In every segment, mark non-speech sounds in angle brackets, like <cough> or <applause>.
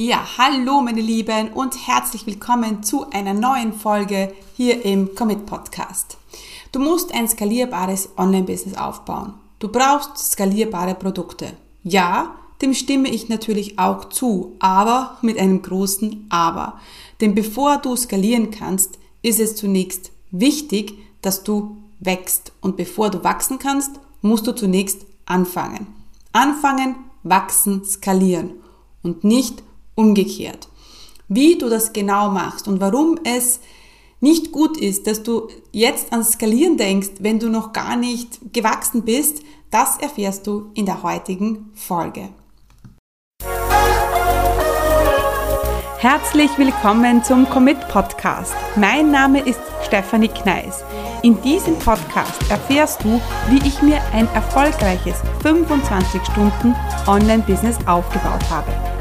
Ja, hallo meine Lieben und herzlich willkommen zu einer neuen Folge hier im Commit Podcast. Du musst ein skalierbares Online-Business aufbauen. Du brauchst skalierbare Produkte. Ja, dem stimme ich natürlich auch zu, aber mit einem großen Aber. Denn bevor du skalieren kannst, ist es zunächst wichtig, dass du wächst. Und bevor du wachsen kannst, musst du zunächst anfangen. Anfangen, wachsen, skalieren und nicht umgekehrt. Wie du das genau machst und warum es nicht gut ist, dass du jetzt ans Skalieren denkst, wenn du noch gar nicht gewachsen bist, das erfährst du in der heutigen Folge. Herzlich willkommen zum Commit Podcast. Mein Name ist Stefanie Kneis. In diesem Podcast erfährst du, wie ich mir ein erfolgreiches 25 Stunden Online-Business aufgebaut habe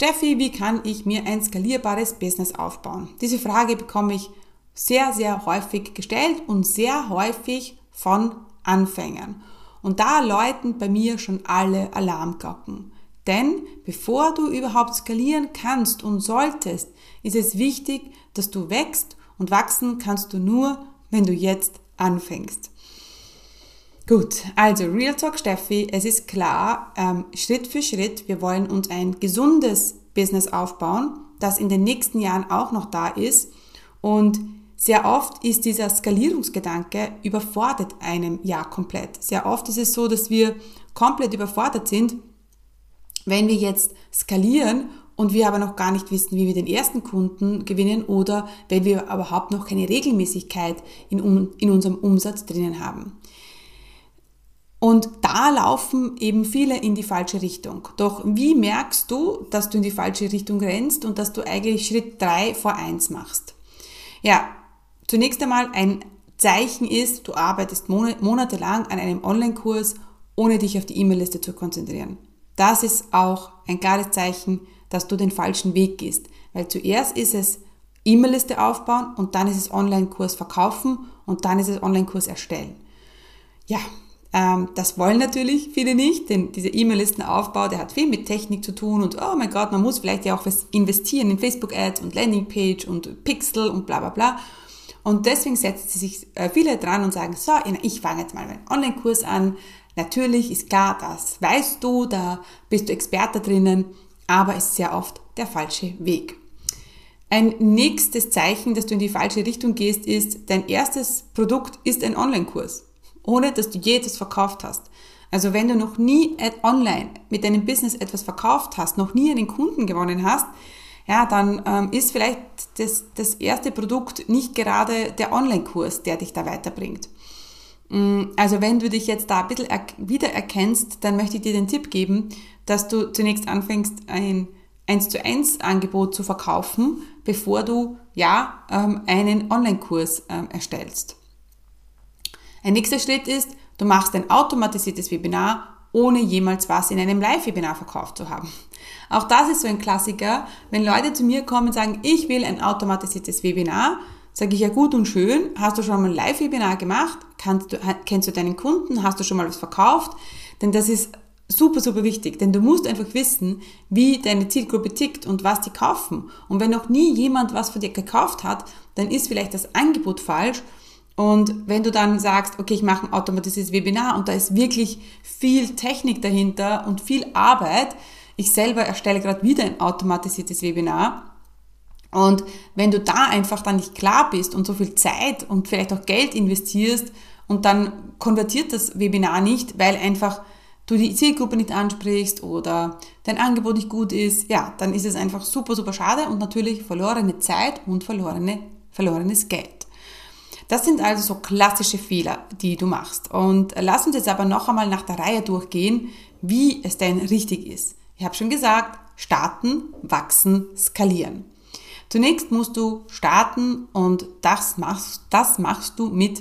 Steffi, wie kann ich mir ein skalierbares Business aufbauen? Diese Frage bekomme ich sehr, sehr häufig gestellt und sehr häufig von Anfängern. Und da läuten bei mir schon alle Alarmglocken. Denn bevor du überhaupt skalieren kannst und solltest, ist es wichtig, dass du wächst und wachsen kannst du nur, wenn du jetzt anfängst. Gut, also Real Talk Steffi, es ist klar, ähm, Schritt für Schritt, wir wollen uns ein gesundes Business aufbauen, das in den nächsten Jahren auch noch da ist. Und sehr oft ist dieser Skalierungsgedanke überfordert einem ja komplett. Sehr oft ist es so, dass wir komplett überfordert sind, wenn wir jetzt skalieren und wir aber noch gar nicht wissen, wie wir den ersten Kunden gewinnen oder wenn wir überhaupt noch keine Regelmäßigkeit in, in unserem Umsatz drinnen haben. Und da laufen eben viele in die falsche Richtung. Doch wie merkst du, dass du in die falsche Richtung rennst und dass du eigentlich Schritt drei vor eins machst? Ja, zunächst einmal ein Zeichen ist, du arbeitest monatelang an einem Online-Kurs, ohne dich auf die E-Mail-Liste zu konzentrieren. Das ist auch ein klares Zeichen, dass du den falschen Weg gehst. Weil zuerst ist es E-Mail-Liste aufbauen und dann ist es Online-Kurs verkaufen und dann ist es Online-Kurs erstellen. Ja, das wollen natürlich viele nicht, denn dieser E-Mail-Listenaufbau, der hat viel mit Technik zu tun und oh mein Gott, man muss vielleicht ja auch was investieren in Facebook-Ads und Landingpage und Pixel und bla bla bla. Und deswegen setzen sich äh, viele dran und sagen, so, ich fange jetzt mal meinen Online-Kurs an. Natürlich ist klar, das weißt du, da bist du Experte drinnen, aber ist sehr oft der falsche Weg. Ein nächstes Zeichen, dass du in die falsche Richtung gehst, ist, dein erstes Produkt ist ein Online-Kurs ohne dass du je etwas verkauft hast. Also wenn du noch nie online mit deinem Business etwas verkauft hast, noch nie einen Kunden gewonnen hast, ja, dann ähm, ist vielleicht das, das erste Produkt nicht gerade der Online-Kurs, der dich da weiterbringt. Mm, also wenn du dich jetzt da ein bisschen wiedererkennst, dann möchte ich dir den Tipp geben, dass du zunächst anfängst, ein 1 zu 1 Angebot zu verkaufen, bevor du ja ähm, einen Online-Kurs ähm, erstellst. Ein nächster Schritt ist, du machst ein automatisiertes Webinar, ohne jemals was in einem Live-Webinar verkauft zu haben. Auch das ist so ein Klassiker. Wenn Leute zu mir kommen und sagen, ich will ein automatisiertes Webinar, sage ich ja gut und schön, hast du schon mal ein Live-Webinar gemacht? Du, kennst du deinen Kunden? Hast du schon mal was verkauft? Denn das ist super, super wichtig, denn du musst einfach wissen, wie deine Zielgruppe tickt und was die kaufen. Und wenn noch nie jemand was von dir gekauft hat, dann ist vielleicht das Angebot falsch und wenn du dann sagst, okay, ich mache ein automatisiertes Webinar und da ist wirklich viel Technik dahinter und viel Arbeit, ich selber erstelle gerade wieder ein automatisiertes Webinar. Und wenn du da einfach dann nicht klar bist und so viel Zeit und vielleicht auch Geld investierst und dann konvertiert das Webinar nicht, weil einfach du die Zielgruppe nicht ansprichst oder dein Angebot nicht gut ist, ja, dann ist es einfach super, super schade und natürlich verlorene Zeit und verlorene, verlorenes Geld. Das sind also so klassische Fehler, die du machst. Und lass uns jetzt aber noch einmal nach der Reihe durchgehen, wie es denn richtig ist. Ich habe schon gesagt, starten, wachsen, skalieren. Zunächst musst du starten und das machst, das machst du mit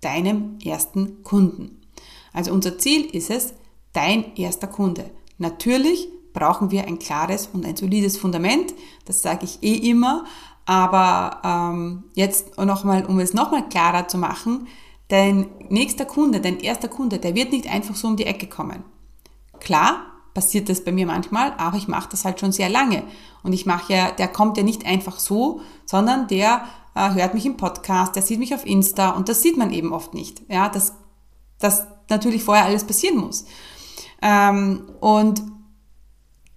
deinem ersten Kunden. Also unser Ziel ist es, dein erster Kunde. Natürlich brauchen wir ein klares und ein solides Fundament, das sage ich eh immer, aber ähm, jetzt nochmal, um es nochmal klarer zu machen, dein nächster Kunde, dein erster Kunde, der wird nicht einfach so um die Ecke kommen. Klar, passiert das bei mir manchmal, aber ich mache das halt schon sehr lange. Und ich mache ja, der kommt ja nicht einfach so, sondern der äh, hört mich im Podcast, der sieht mich auf Insta und das sieht man eben oft nicht. Ja, dass das natürlich vorher alles passieren muss. Ähm, und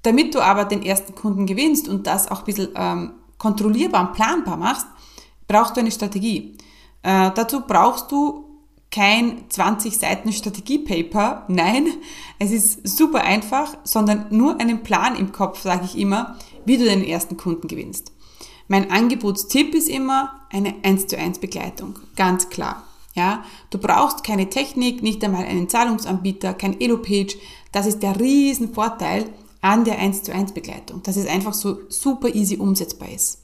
damit du aber den ersten Kunden gewinnst und das auch ein bisschen ähm, kontrollierbar und planbar machst, brauchst du eine Strategie. Äh, dazu brauchst du kein 20 Seiten Strategiepaper. <laughs> Nein, es ist super einfach, sondern nur einen Plan im Kopf, sage ich immer, wie du den ersten Kunden gewinnst. Mein Angebotstipp ist immer eine 1 zu 1 Begleitung. Ganz klar. Ja, du brauchst keine Technik, nicht einmal einen Zahlungsanbieter, kein Elo-Page. Das ist der riesen Vorteil an der 1 zu 1 Begleitung, dass es einfach so super easy umsetzbar ist.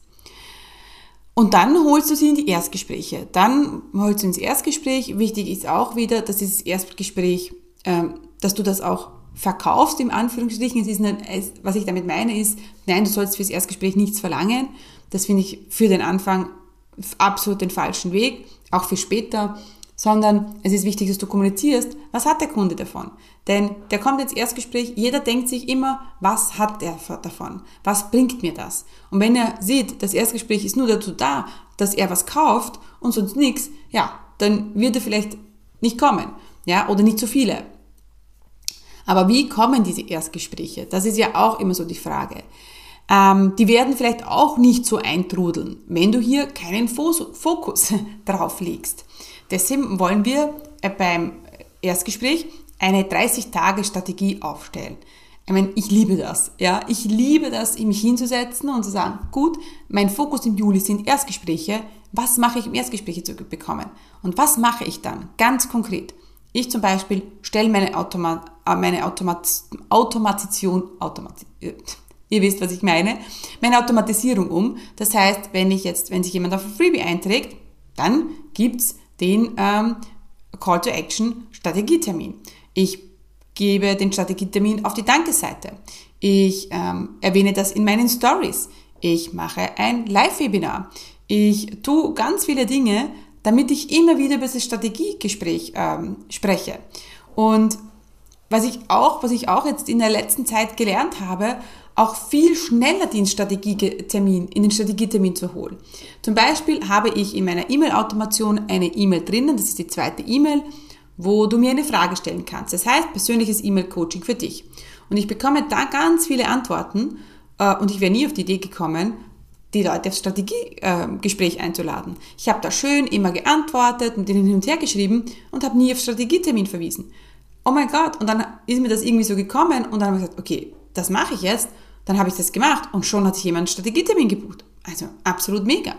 Und dann holst du sie in die Erstgespräche. Dann holst du ins Erstgespräch. Wichtig ist auch wieder, dass dieses Erstgespräch, ähm, dass du das auch verkaufst, im Anführungsstrichen. Es ist nicht, was ich damit meine ist, nein, du sollst fürs Erstgespräch nichts verlangen. Das finde ich für den Anfang absolut den falschen Weg, auch für später sondern es ist wichtig, dass du kommunizierst, was hat der Kunde davon? Denn der kommt ins Erstgespräch, jeder denkt sich immer, was hat er davon? Was bringt mir das? Und wenn er sieht, das Erstgespräch ist nur dazu da, dass er was kauft und sonst nichts, ja, dann wird er vielleicht nicht kommen, ja, oder nicht so viele. Aber wie kommen diese Erstgespräche? Das ist ja auch immer so die Frage. Ähm, die werden vielleicht auch nicht so eintrudeln, wenn du hier keinen Fokus <laughs> drauf legst. Deshalb wollen wir äh, beim Erstgespräch eine 30-Tage-Strategie aufstellen. Ich meine, ich liebe das. Ja, ich liebe das, mich hinzusetzen und zu sagen, gut, mein Fokus im Juli sind Erstgespräche. Was mache ich, um Erstgespräche zu bekommen? Und was mache ich dann? Ganz konkret. Ich zum Beispiel stelle meine, Automa äh, meine Automat Automatisation, Automat äh, <laughs> ihr wisst, was ich meine, meine Automatisierung um. Das heißt, wenn ich jetzt, wenn sich jemand auf ein Freebie einträgt, dann gibt's den ähm, Call to Action Strategietermin. Ich gebe den Strategietermin auf die Danke-Seite. Ich ähm, erwähne das in meinen Stories. Ich mache ein Live-Webinar. Ich tue ganz viele Dinge, damit ich immer wieder über das Strategiegespräch ähm, spreche. Und was ich auch, was ich auch jetzt in der letzten Zeit gelernt habe, auch viel schneller den Strategietermin, in den Strategietermin zu holen. Zum Beispiel habe ich in meiner E-Mail-Automation eine E-Mail drinnen, das ist die zweite E-Mail, wo du mir eine Frage stellen kannst. Das heißt, persönliches E-Mail-Coaching für dich. Und ich bekomme da ganz viele Antworten äh, und ich wäre nie auf die Idee gekommen, die Leute aufs Strategiegespräch äh, einzuladen. Ich habe da schön immer geantwortet, mit ihnen hin und her geschrieben und habe nie auf Strategietermin verwiesen. Oh mein Gott, und dann ist mir das irgendwie so gekommen und dann habe ich gesagt, okay, das mache ich jetzt dann habe ich das gemacht und schon hat sich jemand einen Strategietermin gebucht. Also absolut mega.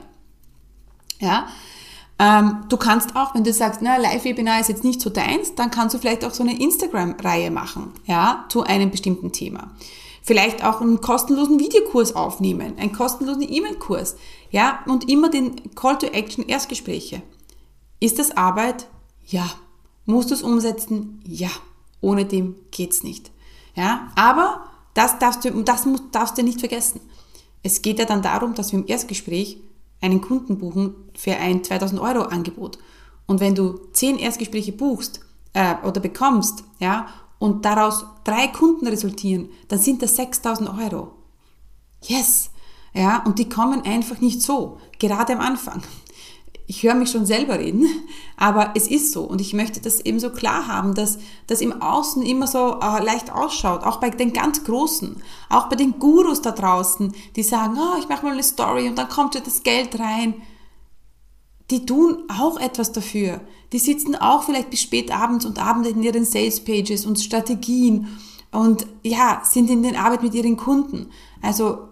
Ja, ähm, du kannst auch, wenn du sagst, na, Live-Webinar ist jetzt nicht so deins, dann kannst du vielleicht auch so eine Instagram-Reihe machen, ja, zu einem bestimmten Thema. Vielleicht auch einen kostenlosen Videokurs aufnehmen, einen kostenlosen E-Mail-Kurs, ja, und immer den Call to Action Erstgespräche. Ist das Arbeit? Ja. Musst du es umsetzen? Ja. Ohne dem geht's nicht. Ja, aber das darfst du, das darfst du nicht vergessen. Es geht ja dann darum, dass wir im Erstgespräch einen Kunden buchen für ein 2000 Euro Angebot. Und wenn du zehn Erstgespräche buchst äh, oder bekommst, ja, und daraus drei Kunden resultieren, dann sind das 6000 Euro. Yes! Ja, und die kommen einfach nicht so, gerade am Anfang ich höre mich schon selber reden, aber es ist so und ich möchte das eben so klar haben, dass das im Außen immer so äh, leicht ausschaut, auch bei den ganz Großen, auch bei den Gurus da draußen, die sagen, oh, ich mache mal eine Story und dann kommt ja das Geld rein. Die tun auch etwas dafür. Die sitzen auch vielleicht bis spät abends und abends in ihren Sales Pages und Strategien und ja, sind in der Arbeit mit ihren Kunden. Also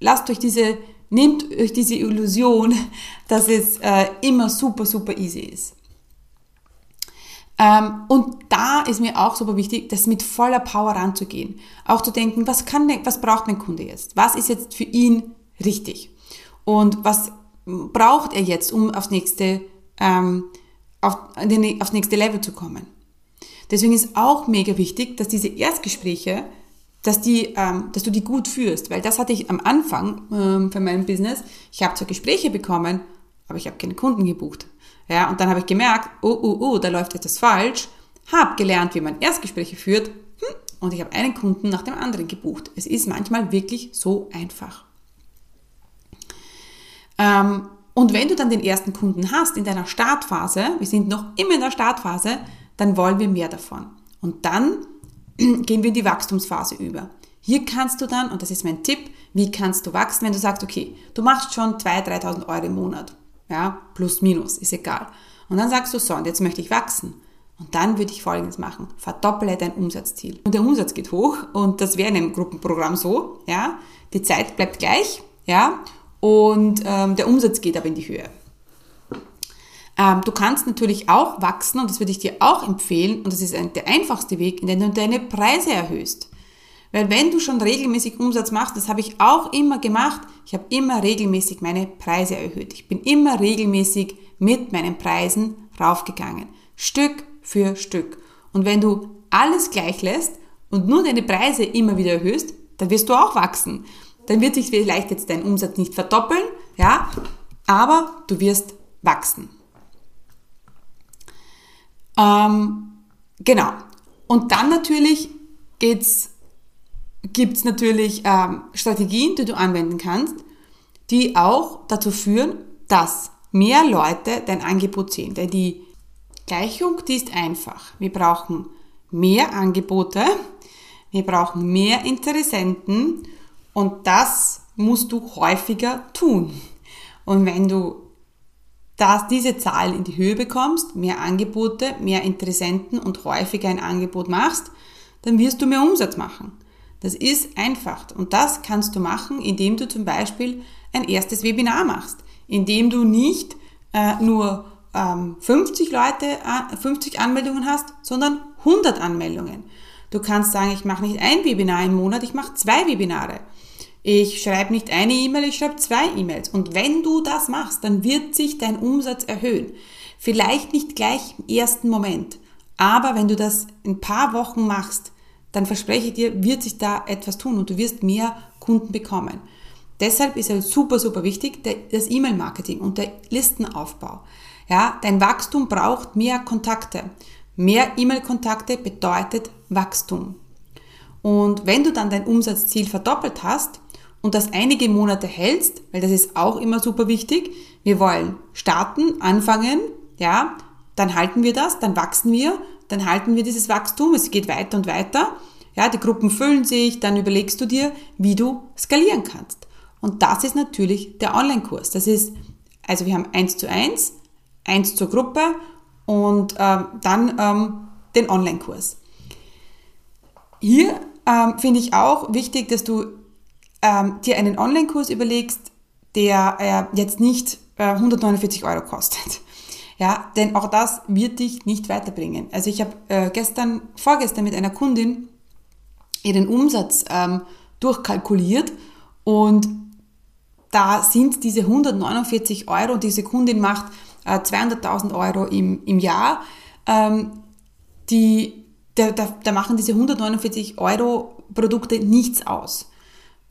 lasst euch diese Nehmt euch diese Illusion, dass es äh, immer super, super easy ist. Ähm, und da ist mir auch super wichtig, das mit voller Power ranzugehen. Auch zu denken, was, kann, was braucht mein Kunde jetzt? Was ist jetzt für ihn richtig? Und was braucht er jetzt, um aufs nächste, ähm, auf, aufs nächste Level zu kommen? Deswegen ist auch mega wichtig, dass diese Erstgespräche, dass, die, ähm, dass du die gut führst, weil das hatte ich am Anfang ähm, von meinem Business. Ich habe zwar Gespräche bekommen, aber ich habe keine Kunden gebucht. Ja, und dann habe ich gemerkt, oh, oh, oh, da läuft etwas falsch, habe gelernt, wie man Erstgespräche führt hm, und ich habe einen Kunden nach dem anderen gebucht. Es ist manchmal wirklich so einfach. Ähm, und wenn du dann den ersten Kunden hast in deiner Startphase, wir sind noch immer in der Startphase, dann wollen wir mehr davon. Und dann gehen wir in die Wachstumsphase über. Hier kannst du dann, und das ist mein Tipp, wie kannst du wachsen, wenn du sagst, okay, du machst schon 2.000, 3.000 Euro im Monat. Ja, plus, minus, ist egal. Und dann sagst du so, und jetzt möchte ich wachsen. Und dann würde ich Folgendes machen. Verdopple dein Umsatzziel. Und der Umsatz geht hoch und das wäre in einem Gruppenprogramm so, ja. Die Zeit bleibt gleich, ja. Und ähm, der Umsatz geht aber in die Höhe. Ähm, du kannst natürlich auch wachsen und das würde ich dir auch empfehlen und das ist ein, der einfachste Weg, indem du deine Preise erhöhst. Weil wenn du schon regelmäßig Umsatz machst, das habe ich auch immer gemacht, ich habe immer regelmäßig meine Preise erhöht. Ich bin immer regelmäßig mit meinen Preisen raufgegangen. Stück für Stück. Und wenn du alles gleich lässt und nur deine Preise immer wieder erhöhst, dann wirst du auch wachsen. Dann wird sich vielleicht jetzt dein Umsatz nicht verdoppeln, ja, aber du wirst wachsen. Ähm, genau. Und dann natürlich geht's, gibt's natürlich ähm, Strategien, die du anwenden kannst, die auch dazu führen, dass mehr Leute dein Angebot sehen. Denn die Gleichung, die ist einfach. Wir brauchen mehr Angebote, wir brauchen mehr Interessenten und das musst du häufiger tun. Und wenn du dass diese Zahl in die Höhe bekommst, mehr Angebote, mehr Interessenten und häufiger ein Angebot machst, dann wirst du mehr Umsatz machen. Das ist einfach und das kannst du machen, indem du zum Beispiel ein erstes Webinar machst, indem du nicht äh, nur ähm, 50 Leute, äh, 50 Anmeldungen hast, sondern 100 Anmeldungen. Du kannst sagen, ich mache nicht ein Webinar im Monat, ich mache zwei Webinare. Ich schreibe nicht eine E-Mail, ich schreibe zwei E-Mails. Und wenn du das machst, dann wird sich dein Umsatz erhöhen. Vielleicht nicht gleich im ersten Moment, aber wenn du das ein paar Wochen machst, dann verspreche ich dir, wird sich da etwas tun und du wirst mehr Kunden bekommen. Deshalb ist es super, super wichtig, das E-Mail-Marketing und der Listenaufbau. Ja, dein Wachstum braucht mehr Kontakte. Mehr E-Mail-Kontakte bedeutet Wachstum. Und wenn du dann dein Umsatzziel verdoppelt hast, und das einige Monate hältst, weil das ist auch immer super wichtig. Wir wollen starten, anfangen, ja, dann halten wir das, dann wachsen wir, dann halten wir dieses Wachstum, es geht weiter und weiter. Ja, die Gruppen füllen sich, dann überlegst du dir, wie du skalieren kannst. Und das ist natürlich der Online-Kurs. Das ist, also wir haben eins zu eins, eins zur Gruppe und ähm, dann ähm, den Online-Kurs. Hier ähm, finde ich auch wichtig, dass du ähm, dir einen Online-Kurs überlegst, der äh, jetzt nicht äh, 149 Euro kostet. <laughs> Ja, denn auch das wird dich nicht weiterbringen. Also ich habe äh, gestern, vorgestern mit einer Kundin ihren Umsatz ähm, durchkalkuliert und da sind diese 149 Euro diese Kundin macht äh, 200.000 Euro im, im Jahr, ähm, die, da, da, da machen diese 149 Euro Produkte nichts aus.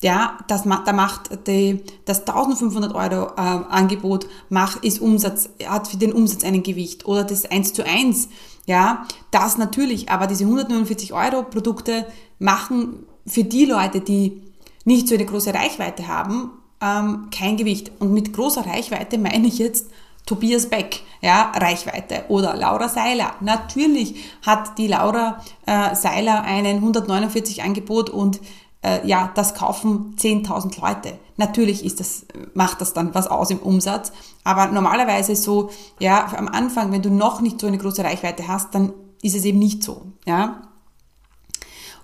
Ja, das, da macht die, das 1500 Euro äh, Angebot macht, ist Umsatz, hat für den Umsatz einen Gewicht oder das 1 zu 1. Ja, das natürlich, aber diese 149 Euro Produkte machen für die Leute, die nicht so eine große Reichweite haben, ähm, kein Gewicht. Und mit großer Reichweite meine ich jetzt Tobias Beck, ja, Reichweite oder Laura Seiler. Natürlich hat die Laura äh, Seiler einen 149 Angebot und äh, ja, das kaufen 10.000 Leute. Natürlich ist das, macht das dann was aus im Umsatz, aber normalerweise so, ja, am Anfang, wenn du noch nicht so eine große Reichweite hast, dann ist es eben nicht so, ja.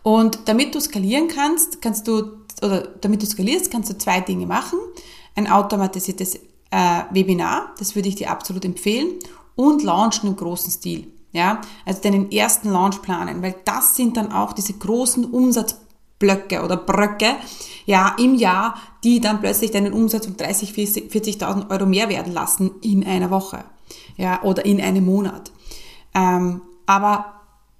Und damit du skalieren kannst, kannst du, oder damit du skalierst, kannst du zwei Dinge machen. Ein automatisiertes äh, Webinar, das würde ich dir absolut empfehlen, und launchen im großen Stil. Ja, also deinen ersten Launch planen, weil das sind dann auch diese großen Umsatz Blöcke oder Bröcke, ja, im Jahr, die dann plötzlich deinen Umsatz um 30, 40.000 Euro mehr werden lassen in einer Woche, ja, oder in einem Monat. Ähm, aber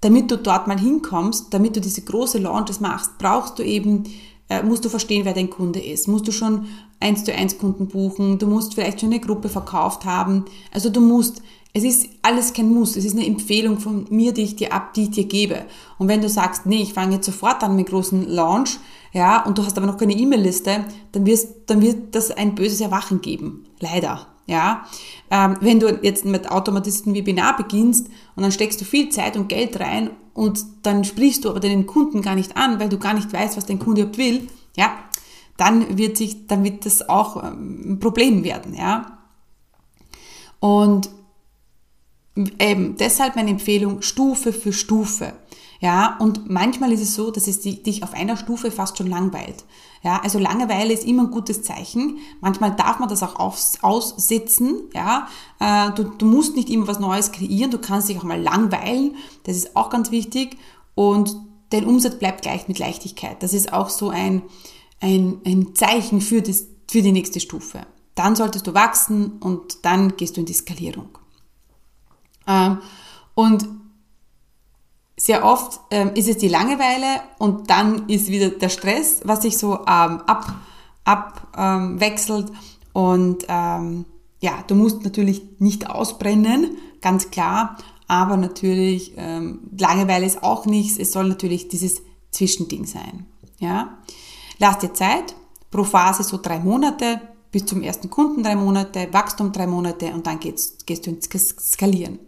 damit du dort mal hinkommst, damit du diese große Launches machst, brauchst du eben, äh, musst du verstehen, wer dein Kunde ist. Musst du schon eins zu eins Kunden buchen, du musst vielleicht schon eine Gruppe verkauft haben. Also du musst, es ist alles kein Muss, es ist eine Empfehlung von mir, die ich dir ab, die ich dir gebe. Und wenn du sagst, nee, ich fange jetzt sofort an mit großen Launch, ja, und du hast aber noch keine E-Mail-Liste, dann wirst, dann wird das ein böses Erwachen geben. Leider. Ja, ähm, wenn du jetzt mit automatisierten Webinar beginnst und dann steckst du viel Zeit und Geld rein und dann sprichst du aber deinen Kunden gar nicht an, weil du gar nicht weißt, was dein Kunde überhaupt will, ja, dann wird sich, dann wird das auch ähm, ein Problem werden, ja. Und eben deshalb meine Empfehlung Stufe für Stufe. Ja, und manchmal ist es so, dass es dich auf einer Stufe fast schon langweilt. Ja, also Langeweile ist immer ein gutes Zeichen. Manchmal darf man das auch aussitzen. Ja, äh, du, du musst nicht immer was Neues kreieren. Du kannst dich auch mal langweilen. Das ist auch ganz wichtig. Und dein Umsatz bleibt gleich mit Leichtigkeit. Das ist auch so ein, ein, ein Zeichen für, das, für die nächste Stufe. Dann solltest du wachsen und dann gehst du in die Skalierung. Ähm, und sehr oft ähm, ist es die Langeweile und dann ist wieder der Stress, was sich so ähm, ab, abwechselt. Und ja, du musst natürlich nicht ausbrennen, ganz klar, aber natürlich Langeweile ist auch nichts. Es soll natürlich dieses Zwischending sein. Ja, lass dir Zeit. Pro Phase so drei Monate bis zum ersten Kunden drei Monate, Wachstum drei Monate und dann geht's, gehst du ins Skalieren.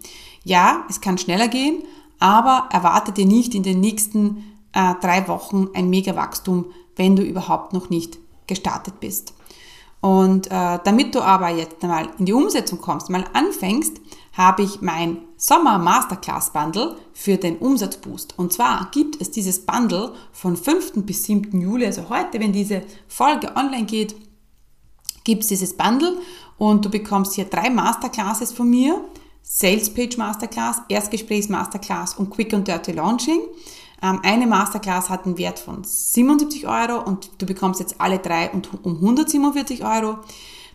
Ja, es kann schneller gehen, aber erwarte dir nicht in den nächsten äh, drei Wochen ein Mega-Wachstum, wenn du überhaupt noch nicht gestartet bist. Und äh, damit du aber jetzt mal in die Umsetzung kommst, mal anfängst, habe ich mein Sommer Masterclass Bundle für den Umsatzboost. Und zwar gibt es dieses Bundle von 5. bis 7. Juli, also heute, wenn diese Folge online geht, gibt es dieses Bundle und du bekommst hier drei Masterclasses von mir Sales Page Masterclass, Erstgesprächs Masterclass und Quick and Dirty Launching. Ähm, eine Masterclass hat einen Wert von 77 Euro und du bekommst jetzt alle drei um 147 Euro.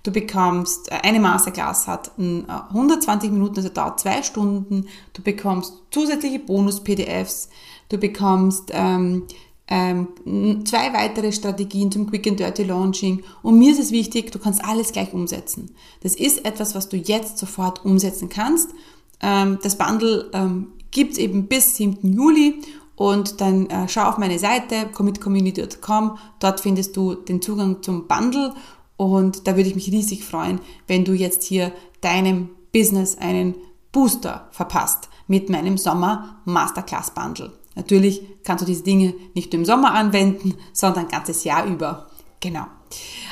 Du bekommst, äh, eine Masterclass hat 120 äh, Minuten, also dauert zwei Stunden. Du bekommst zusätzliche Bonus-PDFs. Du bekommst ähm, ähm, zwei weitere Strategien zum Quick and Dirty Launching. Und mir ist es wichtig, du kannst alles gleich umsetzen. Das ist etwas, was du jetzt sofort umsetzen kannst. Ähm, das Bundle ähm, gibt es eben bis 7. Juli und dann äh, schau auf meine Seite commitcommunity.com. Dort findest du den Zugang zum Bundle und da würde ich mich riesig freuen, wenn du jetzt hier deinem Business einen Booster verpasst mit meinem Sommer Masterclass Bundle. Natürlich kannst du diese Dinge nicht im Sommer anwenden, sondern ganzes Jahr über. Genau.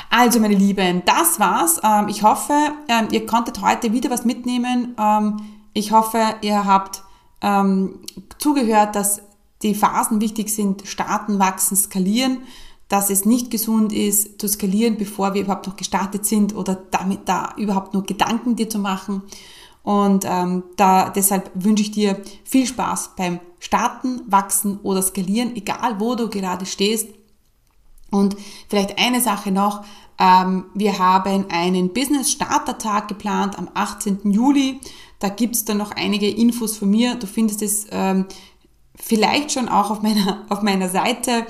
Also, meine Lieben, das war's. Ähm, ich hoffe, ähm, ihr konntet heute wieder was mitnehmen. Ähm, ich hoffe, ihr habt zugehört, dass die Phasen wichtig sind, starten, wachsen, skalieren, dass es nicht gesund ist, zu skalieren, bevor wir überhaupt noch gestartet sind oder damit da überhaupt nur Gedanken dir zu machen. Und ähm, da, deshalb wünsche ich dir viel Spaß beim Starten, Wachsen oder Skalieren, egal wo du gerade stehst. Und vielleicht eine Sache noch. Ähm, wir haben einen Business-Starter-Tag geplant am 18. Juli. Da gibt's dann noch einige Infos von mir. Du findest es ähm, vielleicht schon auch auf meiner, <laughs> auf meiner Seite.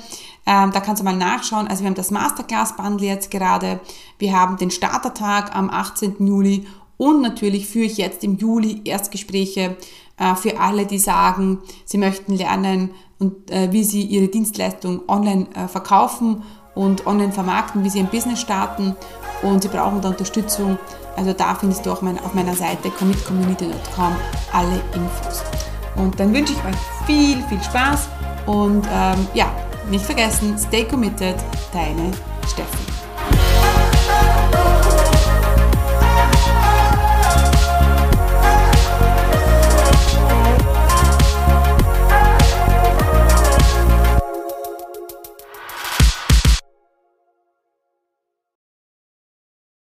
Ähm, da kannst du mal nachschauen. Also wir haben das Masterclass-Bundle jetzt gerade. Wir haben den Startertag am 18. Juli und natürlich führe ich jetzt im Juli Erstgespräche für alle, die sagen, sie möchten lernen, und, äh, wie sie ihre Dienstleistung online äh, verkaufen und online vermarkten, wie sie ein Business starten und sie brauchen da Unterstützung. Also da findest du auch auf meiner Seite commitcommunity.com alle Infos. Und dann wünsche ich euch viel, viel Spaß und ähm, ja, nicht vergessen, stay committed, deine Steffi.